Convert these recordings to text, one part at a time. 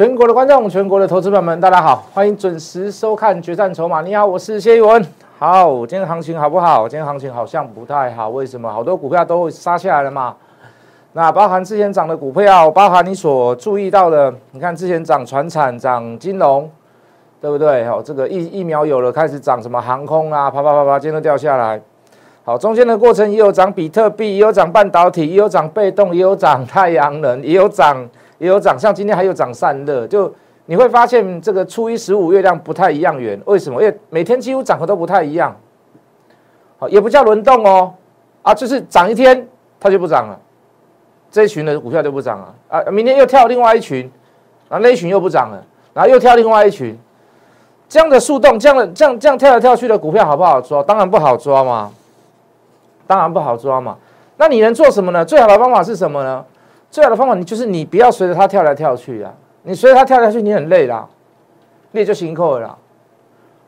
全国的观众，全国的投资朋友们，大家好，欢迎准时收看《决战筹码》。你好，我是谢一文。好，今天行情好不好？今天行情好像不太好，为什么？好多股票都杀下来了嘛。那包含之前涨的股票，包含你所注意到的，你看之前涨船产、涨金融，对不对？好，这个疫疫苗有了，开始涨什么航空啊，啪啪啪啪，今天都掉下来。好，中间的过程也有涨比特币，也有涨半导体，也有涨被动，也有涨太阳能，也有涨。也有涨，像今天还有涨散热，就你会发现这个初一十五月亮不太一样圆，为什么？因为每天几乎涨的都不太一样，好，也不叫轮动哦，啊，就是涨一天它就不涨了，这一群的股票就不涨了，啊，明天又跳另外一群，然后那一群又不涨了，然后又跳另外一群，这样的速动，这样的这样这样跳来跳去的股票好不好抓？当然不好抓嘛，当然不好抓嘛，那你能做什么呢？最好的方法是什么呢？最好的方法，你就是你不要随着它跳来跳去啊！你随着它跳来跳去，你很累啦，累就辛苦了啦。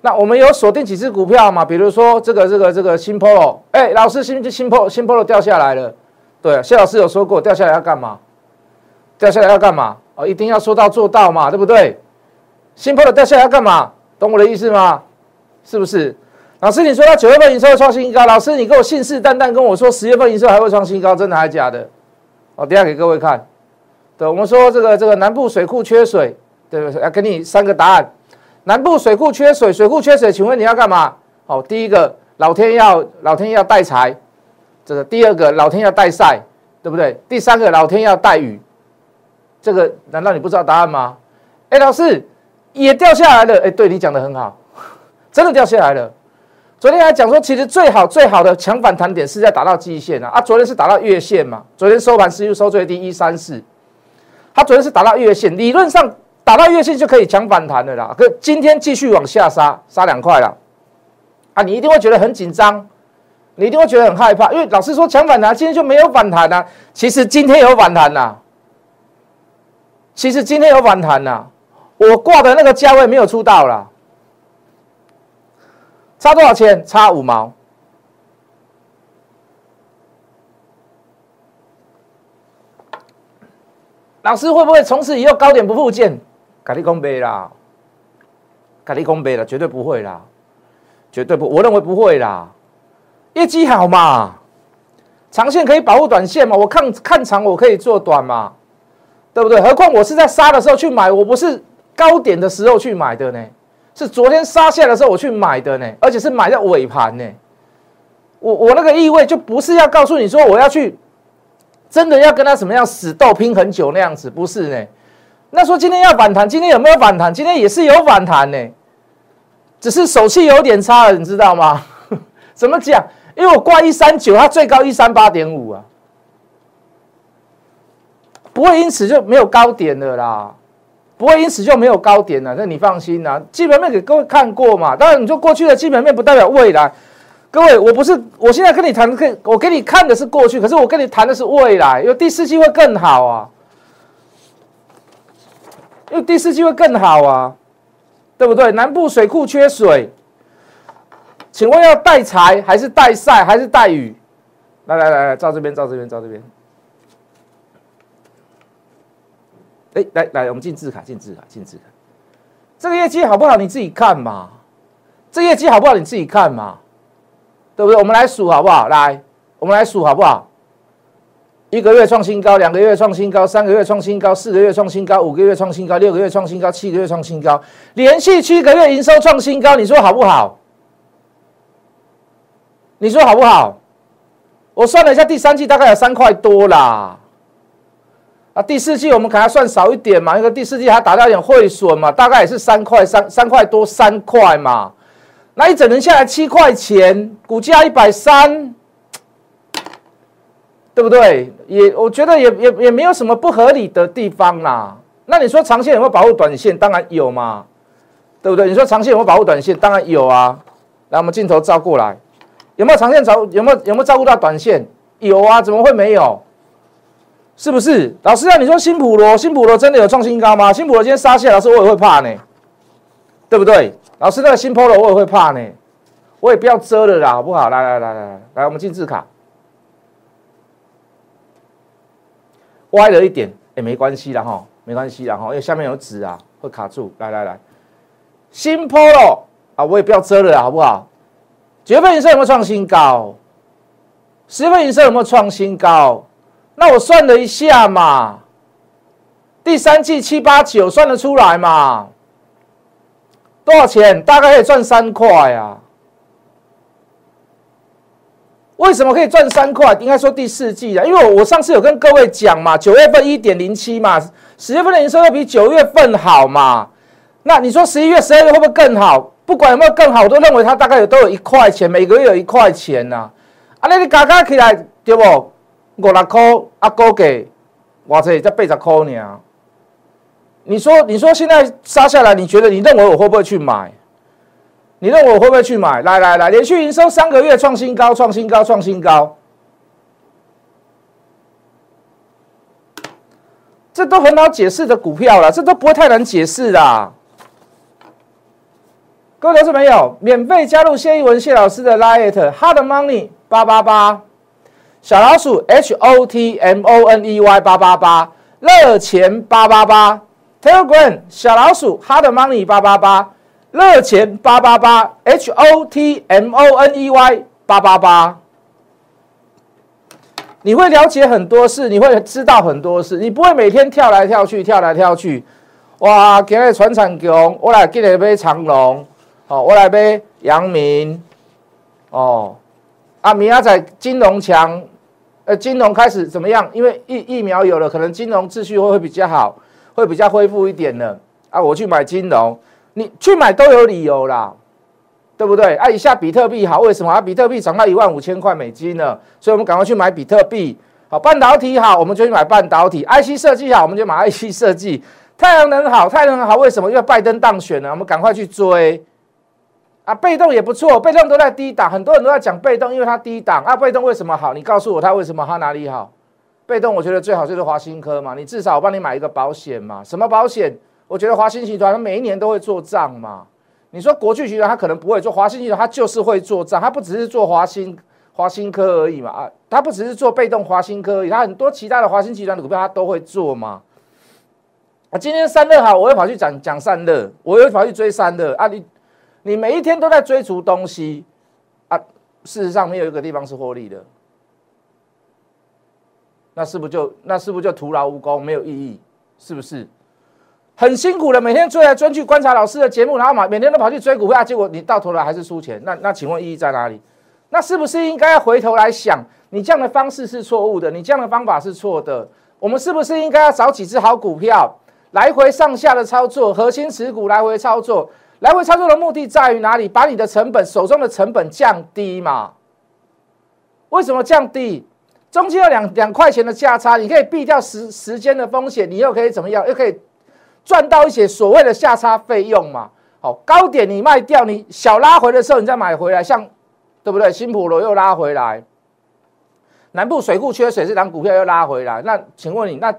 那我们有锁定几只股票嘛？比如说这个、这个、这个新 Polo，哎，老师新新 Polo 新 Polo 掉下来了。对，谢老师有说过，掉下来要干嘛？掉下来要干嘛？哦，一定要说到做到嘛，对不对？新 Polo 掉下来要干嘛？懂我的意思吗？是不是？老师，你说他九月份营收创新高，老师你给我信誓旦旦跟我说十月份营收还会创新高，真的还是假的？我等下给各位看，对，我们说这个这个南部水库缺水，对不对？要给你三个答案。南部水库缺水，水库缺水，请问你要干嘛？哦，第一个，老天要老天要带财，这个第二个，老天要带晒，对不对？第三个，老天要带雨，这个难道你不知道答案吗？哎，老师也掉下来了，哎，对你讲的很好，真的掉下来了。昨天还讲说，其实最好最好的强反弹点是在打到季线啊！啊，昨天是打到月线嘛？昨天收盘是又收最低一三四，它昨天是打到月线，理论上打到月线就可以强反弹的啦。可今天继续往下杀，杀两块了，啊，你一定会觉得很紧张，你一定会觉得很害怕，因为老师说强反弹，今天就没有反弹呐。其实今天有反弹呐，其实今天有反弹呐，我挂的那个价位没有出到了。差多少钱？差五毛。老师会不会从此以后高点不复见？卡利空杯啦，卡利空杯了，绝对不会啦，绝对不，我认为不会啦。业绩好嘛，长线可以保护短线嘛，我看看长我可以做短嘛，对不对？何况我是在杀的时候去买，我不是高点的时候去买的呢。是昨天杀下的时候我去买的呢，而且是买在尾盘呢。我我那个意味就不是要告诉你说我要去真的要跟他怎么样死斗拼很久那样子，不是呢。那说今天要反弹，今天有没有反弹？今天也是有反弹呢，只是手气有点差了，你知道吗？怎么讲？因为我挂一三九，它最高一三八点五啊，不会因此就没有高点的啦。不会因此就没有高点了，那你放心啦。基本面给各位看过嘛？当然，你说过去的基本面不代表未来。各位，我不是，我现在跟你谈，以，我给你看的是过去，可是我跟你谈的是未来，因为第四季会更好啊。因为第四季会更好啊，对不对？南部水库缺水，请问要带财还是带晒还是带雨？来来来来，照这边，照这边，照这边。哎，来来，我们进字卡，进字卡，进字卡。这个业绩好不好？你自己看嘛。这业绩好不好？你自己看嘛，对不对？我们来数好不好？来，我们来数好不好？一个月创新高，两个月创新高，三个月创新高，四个月创新高，五个月创新高，六个月创新高，七个月创新高，连续七个月营收创新高，你说好不好？你说好不好？我算了一下，第三季大概有三块多啦。啊，第四季我们可能算少一点嘛，因为第四季还打掉一点汇损嘛，大概也是三块三三块多三块嘛，那一整年下来七块钱，股价一百三，对不对？也我觉得也也也没有什么不合理的地方啦。那你说长线有没有保护短线？当然有嘛，对不对？你说长线有没有保护短线？当然有啊。来，我们镜头照过来，有没有长线照？有没有有没有照顾到短线？有啊，怎么会没有？是不是老师啊？你说新普罗，新普罗真的有创新高吗？新普罗今天杀下，老师我也会怕呢，对不对？老师那个新 Polo 我也会怕呢，我也不要遮了啦，好不好？来来来来来，我们进字卡，歪了一点，哎，没关系啦哈，没关系啦哈，因为下面有纸啊，会卡住。来来来，新 Polo 啊，我也不要遮了，好不好？九月份营收有没有创新高？十月份营收有没有创新高？那我算了一下嘛，第三季七八九算得出来嘛？多少钱？大概可以赚三块啊。为什么可以赚三块？应该说第四季啊，因为我我上次有跟各位讲嘛，九月份一点零七嘛，十月份的营收会比九月份好嘛。那你说十一月、十二月会不会更好？不管有没有更好，我都认为它大概有都有一块钱，每个月有一块钱呐。啊，那你加加起来对不？五六块啊，估计我这才八十块呢。你说，你说现在杀下来，你觉得你认为我会不会去买？你认为我会不会去买？来来来，连续营收三个月创新高，创新高，创新高，这都很好解释的股票了，这都不会太难解释的。各位投资朋友，免费加入谢一文谢老师的 Lite Hard Money 八八八，小老鼠 H O T M O N E Y 八八八，热钱八八八，Telegram 小老鼠 Hard Money 八八八。热钱八八八，H O T M O N E Y 八八八，你会了解很多事，你会知道很多事，你不会每天跳来跳去，跳来跳去。哇，今日船产强，我来今日买长隆，哦，我来买阳明，哦，啊，明仔载金融强，呃，金融开始怎么样？因为疫疫苗有了，可能金融秩序会会比较好，会比较恢复一点的。啊，我去买金融。你去买都有理由啦，对不对？啊，一下比特币好，为什么啊？比特币涨到一万五千块美金了，所以我们赶快去买比特币。好，半导体好，我们就去买半导体。IC 设计好，我们就买 IC 设计。太阳能好，太阳能好，为什么？因为拜登当选了，我们赶快去追。啊，被动也不错，被动都在低档，很多人都在讲被动，因为它低档。啊，被动为什么好？你告诉我它为什么？它哪里好？被动我觉得最好就是华新科嘛，你至少我帮你买一个保险嘛，什么保险？我觉得华新集团，它每一年都会做账嘛。你说国巨集团，它可能不会做，华新集团它就是会做账，它不只是做华新华新科而已嘛啊，它不只是做被动华新科而已，它很多其他的华新集团的股票它都会做嘛。啊，今天散热好，我又跑去讲讲散热，我又跑去追三热啊。你你每一天都在追逐东西啊，事实上没有一个地方是获利的，那是不是就那是不是就徒劳无功，没有意义，是不是？很辛苦的，每天追来追去观察老师的节目，然后嘛每天都跑去追股票，结果你到头来还是输钱。那那请问意义在哪里？那是不是应该要回头来想，你这样的方式是错误的，你这样的方法是错的？我们是不是应该要找几只好股票，来回上下的操作，核心持股来回操作？来回操作的目的在于哪里？把你的成本手中的成本降低嘛？为什么降低？中间有两两块钱的价差，你可以避掉时时间的风险，你又可以怎么样？又可以。赚到一些所谓的下差费用嘛？好，高点你卖掉，你小拉回的时候你再买回来，像对不对？新普罗又拉回来，南部水库缺水，这档股票又拉回来。那请问你，那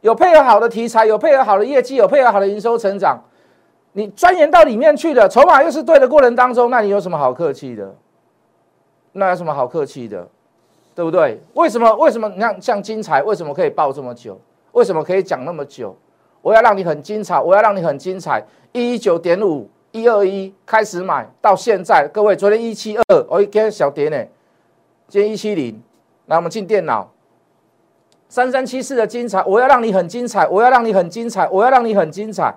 有配合好的题材，有配合好的业绩，有配合好的营收成长，你钻研到里面去的，筹码又是对的过程当中，那你有什么好客气的？那有什么好客气的？对不对？为什么？为什么？你看像精彩，为什么可以报这么久？为什么可以讲那么久？我要让你很精彩，我要让你很精彩。一一九点五，一二一开始买到现在，各位昨天一七二，我一天小跌呢，今天一七零。来，我们进电脑，三三七四的精彩，我要让你很精彩，我要让你很精彩，我要让你很精彩。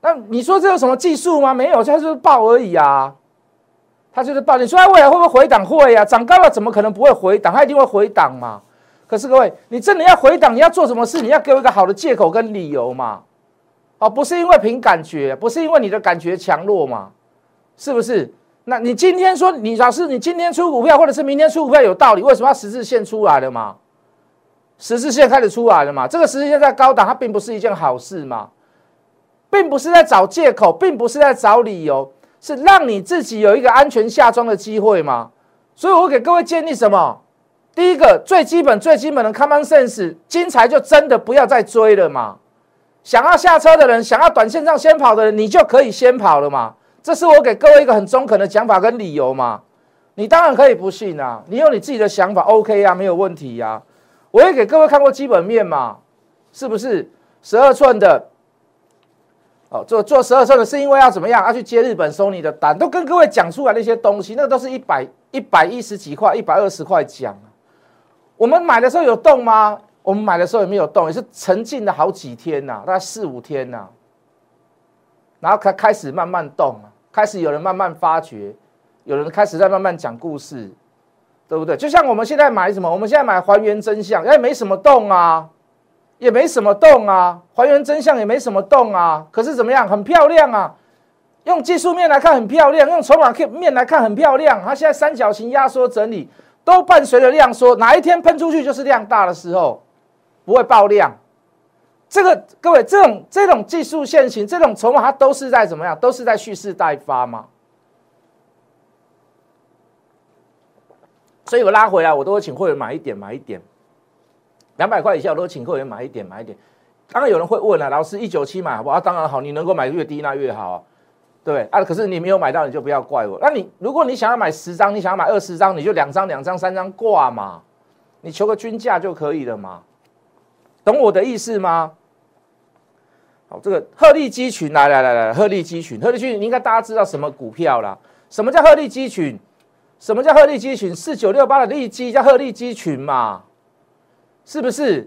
那你说这有什么技术吗？没有，它就是爆而已啊，它就是爆。你说它未来会不会回档？会呀，涨高了怎么可能不会回档？它一定会回档嘛。可是各位，你真的要回档，你要做什么事？你要给我一个好的借口跟理由嘛？哦，不是因为凭感觉，不是因为你的感觉强弱嘛？是不是？那你今天说你老师，你今天出股票，或者是明天出股票有道理？为什么要十字线出来了嘛？十字线开始出来了嘛？这个十字线在高档，它并不是一件好事嘛？并不是在找借口，并不是在找理由，是让你自己有一个安全下庄的机会嘛？所以我给各位建议什么？第一个最基本、最基本的 common sense，精彩就真的不要再追了嘛。想要下车的人，想要短线上先跑的人，你就可以先跑了嘛。这是我给各位一个很中肯的讲法跟理由嘛。你当然可以不信啊，你有你自己的想法，OK 啊，没有问题呀。我也给各位看过基本面嘛，是不是？十二寸的，哦，做做十二寸的是因为要怎么样？要去接日本收你的单，都跟各位讲出来那些东西，那个都是一百一百一十几块、一百二十块讲。我们买的时候有动吗？我们买的时候也没有动，也是沉浸了好几天呐，大概四五天呐，然后开开始慢慢动，开始有人慢慢发掘，有人开始在慢慢讲故事，对不对？就像我们现在买什么？我们现在买还原真相，哎，没什么动啊，也没什么动啊，还原真相也没什么动啊，可是怎么样？很漂亮啊，用技术面来看很漂亮，用筹码面来看很漂亮，它现在三角形压缩整理都伴随着量缩，哪一天喷出去就是量大的时候。不会爆量，这个各位，这种这种技术线型，这种筹码，它都是在怎么样？都是在蓄势待发嘛？所以我拉回来，我都会请会员买一点，买一点，两百块以下，我都请客员买一点，买一点。当然有人会问了，老师一九七买好不好？当然好，你能够买越低那越好，对不对？啊，可是你没有买到，你就不要怪我。那你如果你想要买十张，你想要买二十张，你就两张、两张、三张挂嘛，你求个均价就可以了嘛。懂我的意思吗？好，这个鹤立鸡群，来来来来，鹤立鸡群，鹤立鸡群，应该大家知道什么股票啦？什么叫鹤立鸡群？什么叫鹤立鸡群？四九六八的利基叫鹤立鸡群嘛？是不是？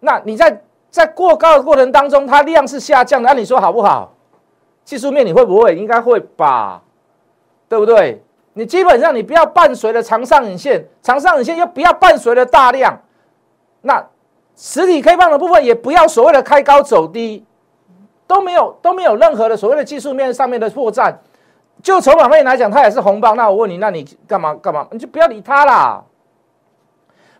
那你在在过高的过程当中，它量是下降的，那你说好不好？技术面你会不会？应该会吧？对不对？你基本上你不要伴随着长上影线，长上影线又不要伴随着大量，那。实体 K 棒的部分也不要所谓的开高走低，都没有都没有任何的所谓的技术面上面的破绽。就筹码面来讲，它也是红棒。那我问你，那你干嘛干嘛？你就不要理它啦。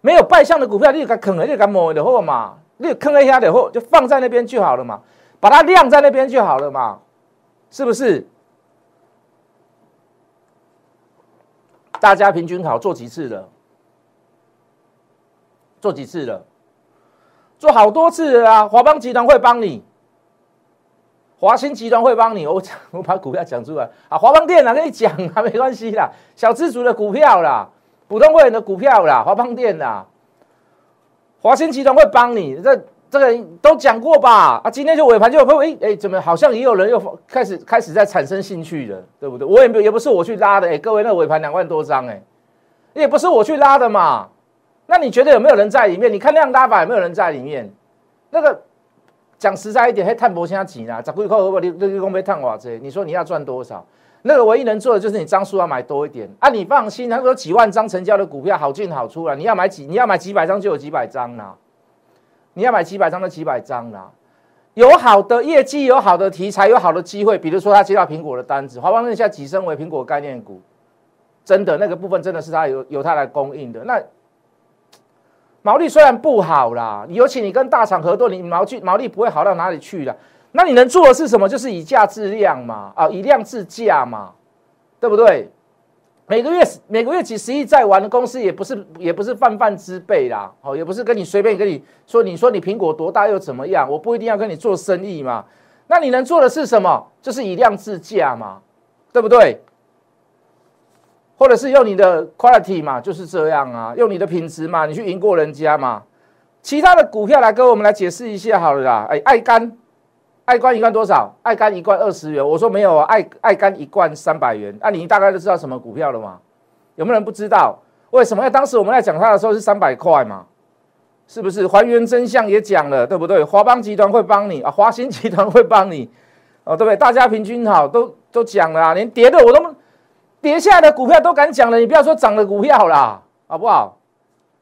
没有败相的股票，你就敢啃了，你就敢摸的货嘛？你坑了一下的货，就放在那边就好了嘛，把它晾在那边就好了嘛，是不是？大家平均好做几次了？做几次了？做好多次啊！华邦集团会帮你，华兴集团会帮你。我讲，我把股票讲出来啊！华邦电脑，跟你讲啊，没关系啦，小资族的股票啦，普通会员的股票啦，华邦电啦，华兴集团会帮你。这这个都讲过吧？啊，今天就尾盘就会哎哎，怎么好像也有人又开始开始在产生兴趣了，对不对？我也也不是我去拉的哎，各位那尾盘两万多张哎，也不是我去拉的嘛。那你觉得有没有人在里面？你看量大法有没有人在里面？那个讲实在一点，还探博现在几呢？十几块如果你你公被探瓦这，你说你要赚多少？那个唯一能做的就是你张数要买多一点啊！你放心，他说几万张成交的股票好进好出了，你要买几你要买几百张就有几百张啦，你要买几百张就几百张啦。有好的业绩，有好的题材，有好的机会，比如说他接到苹果的单子，华邦认下跻身为苹果概念股，真的那个部分真的是他由由他来供应的那。毛利虽然不好啦，尤其你跟大厂合作，你毛利毛利不会好到哪里去的。那你能做的是什么？就是以价质量嘛，啊，以量制价嘛，对不对？每个月每个月几十亿在玩的公司，也不是也不是泛泛之辈啦，哦，也不是跟你随便跟你说，你说你苹果多大又怎么样？我不一定要跟你做生意嘛。那你能做的是什么？就是以量制价嘛，对不对？或者是用你的 quality 嘛，就是这样啊，用你的品质嘛，你去赢过人家嘛。其他的股票来跟我们来解释一下好了啦。哎，爱干，爱肝一罐多少？爱肝一罐二十元。我说没有啊，爱爱肝一罐三百元。那你大概都知道什么股票了吗？有没有人不知道？为什么？因为当时我们在讲它的时候是三百块嘛，是不是？还原真相也讲了，对不对？华邦集团会帮你啊，华兴集团会帮你哦，对不对？大家平均好，都都讲了啊，连跌的我都。跌下来的股票都敢讲了，你不要说涨的股票啦，好不好？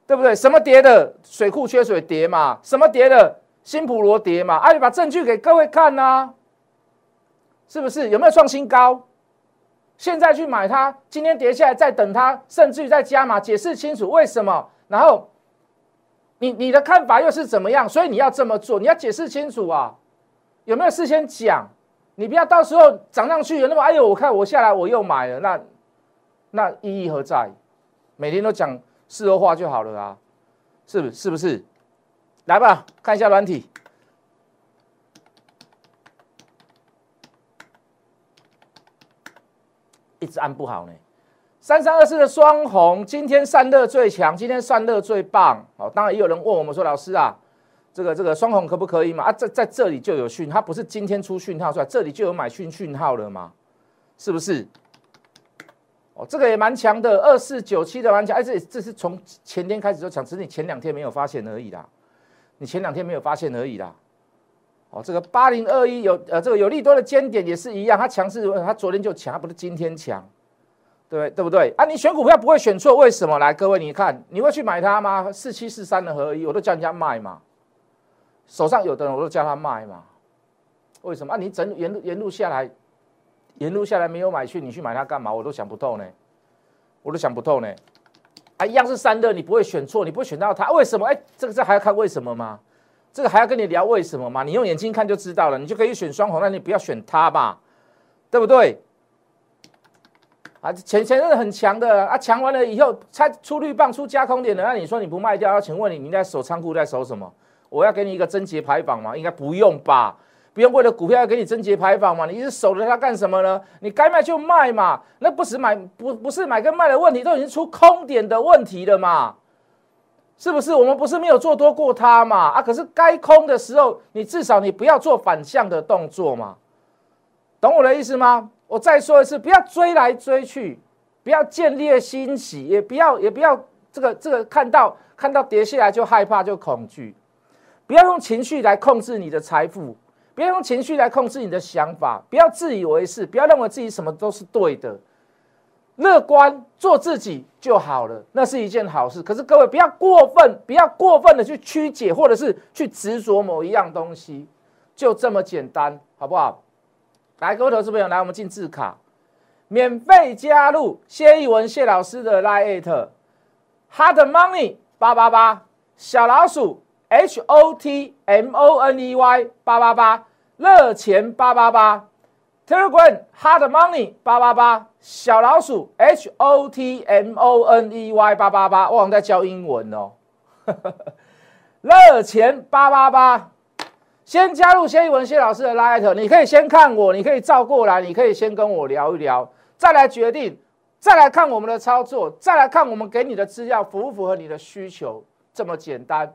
对不对？什么跌的水库缺水跌嘛？什么跌的新普罗跌嘛？啊，你把证据给各位看呐，是不是？有没有创新高？现在去买它，今天跌下来再等它，甚至于再加码，解释清楚为什么？然后你你的看法又是怎么样？所以你要这么做，你要解释清楚啊！有没有事先讲？你不要到时候涨上去，有那么哎呦，我看我下来我又买了，那那意义何在？每天都讲事后话就好了啊，是不是不是？来吧，看一下软体，一直按不好呢。三三二四的双红，今天散热最强，今天散热最棒。哦，当然也有人问我们说，老师啊，这个这个双红可不可以嘛？啊，在在这里就有讯，它不是今天出讯号出来，这里就有买讯讯号了嘛？是不是？哦，这个也蛮强的，二四九七的蛮强，哎，这这是从前天开始就强，只是你前两天没有发现而已啦，你前两天没有发现而已啦。哦，这个八零二一有呃，这个有利多的尖点也是一样，它强势，它昨天就强，它不是今天强，对对不对？啊，你选股票不会选错，为什么？来，各位你看，你会去买它吗？四七四三的合一，我都叫人家卖嘛。手上有的人我都叫他卖嘛，为什么啊？你整沿沿路下来，沿路下来没有买去，你去买它干嘛？我都想不透呢，我都想不透呢。一样是三热，你不会选错，你不会选到它，为什么？哎，这个这还要看为什么吗？这个还要跟你聊为什么吗？你用眼睛看就知道了，你就可以选双红，那你不要选它吧，对不对？啊，前前阵很强的啊，强完了以后，它出绿棒出加空点的，那你说你不卖掉，要请问你你在守仓库在守什么？我要给你一个贞节牌坊吗？应该不用吧，不用为了股票要给你贞节牌坊嘛？你一直守着它干什么呢？你该卖就卖嘛，那不是买不不是买跟卖的问题，都已经出空点的问题了嘛？是不是？我们不是没有做多过它嘛？啊，可是该空的时候，你至少你不要做反向的动作嘛？懂我的意思吗？我再说一次，不要追来追去，不要建立欣喜，也不要也不要这个这个看到看到跌下来就害怕就恐惧。不要用情绪来控制你的财富，不要用情绪来控制你的想法，不要自以为是，不要认为自己什么都是对的。乐观做自己就好了，那是一件好事。可是各位不要过分，不要过分的去曲解，或者是去执着某一样东西，就这么简单，好不好？来，各位投资朋友，来，我们进字卡，免费加入谢逸文谢老师的 Line Hard Money 八八八小老鼠。H O T M O N E Y 八八八热钱八八八 Telegram Hard Money 八八八小老鼠 H O T M O N E Y 八八八，我好像在教英文哦。热钱八八八，先加入谢一文谢老师的 Light，你可以先看我，你可以照过来，你可以先跟我聊一聊，再来决定，再来看我们的操作，再来看我们给你的资料符不符合你的需求，这么简单。